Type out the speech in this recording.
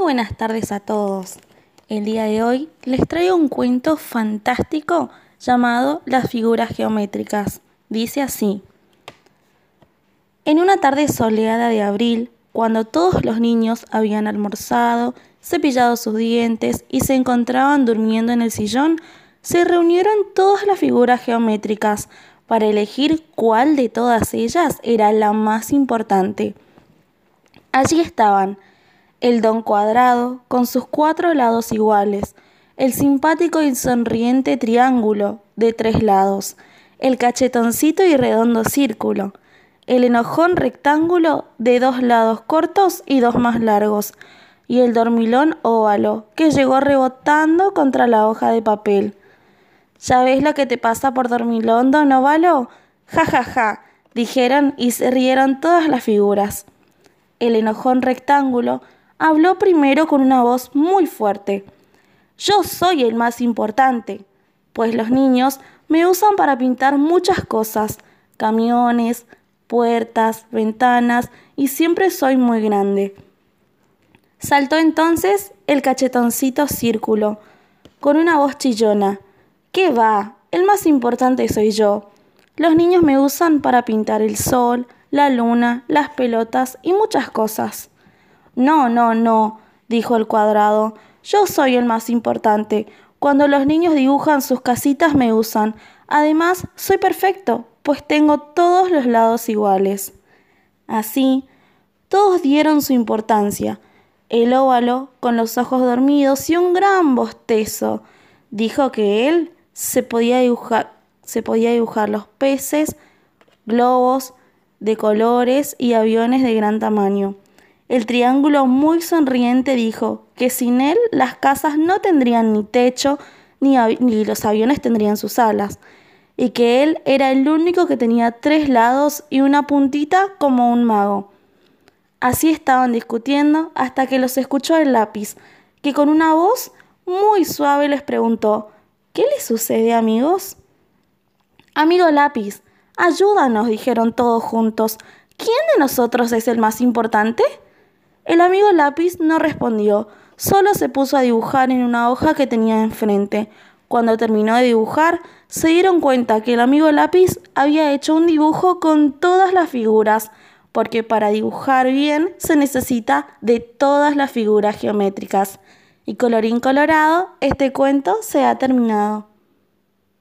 buenas tardes a todos. El día de hoy les traigo un cuento fantástico llamado Las figuras geométricas. Dice así. En una tarde soleada de abril, cuando todos los niños habían almorzado, cepillado sus dientes y se encontraban durmiendo en el sillón, se reunieron todas las figuras geométricas para elegir cuál de todas ellas era la más importante. Allí estaban el don cuadrado con sus cuatro lados iguales, el simpático y sonriente triángulo de tres lados, el cachetoncito y redondo círculo, el enojón rectángulo de dos lados cortos y dos más largos, y el dormilón óvalo, que llegó rebotando contra la hoja de papel. ¿Ya ves lo que te pasa por dormilón, don óvalo? Ja, ja, ja, dijeron y se rieron todas las figuras. El enojón rectángulo habló primero con una voz muy fuerte. Yo soy el más importante, pues los niños me usan para pintar muchas cosas, camiones, puertas, ventanas, y siempre soy muy grande. Saltó entonces el cachetoncito círculo, con una voz chillona. ¿Qué va? El más importante soy yo. Los niños me usan para pintar el sol, la luna, las pelotas y muchas cosas. No, no, no, dijo el cuadrado. Yo soy el más importante. Cuando los niños dibujan sus casitas me usan. Además, soy perfecto, pues tengo todos los lados iguales. Así, todos dieron su importancia. El óvalo, con los ojos dormidos y un gran bostezo, dijo que él se podía dibujar, se podía dibujar los peces, globos de colores y aviones de gran tamaño. El triángulo muy sonriente dijo que sin él las casas no tendrían ni techo ni, ni, los aviones tendrían sus alas, y que él era el único que tenía tres lados y una puntita como un mago. Así estaban discutiendo hasta que los escuchó el lápiz, que con una voz muy suave les preguntó ¿Qué les sucede, amigos? Amigo lápiz, ayúdanos, dijeron todos juntos. ¿Quién de nosotros es el más importante? El amigo lápiz no respondió, solo se puso a dibujar en una hoja que tenía enfrente. Cuando terminó de dibujar, se dieron cuenta que el amigo lápiz había hecho un dibujo con todas las figuras, porque para dibujar bien se necesita de todas las figuras geométricas. Y colorín colorado, este cuento se ha terminado.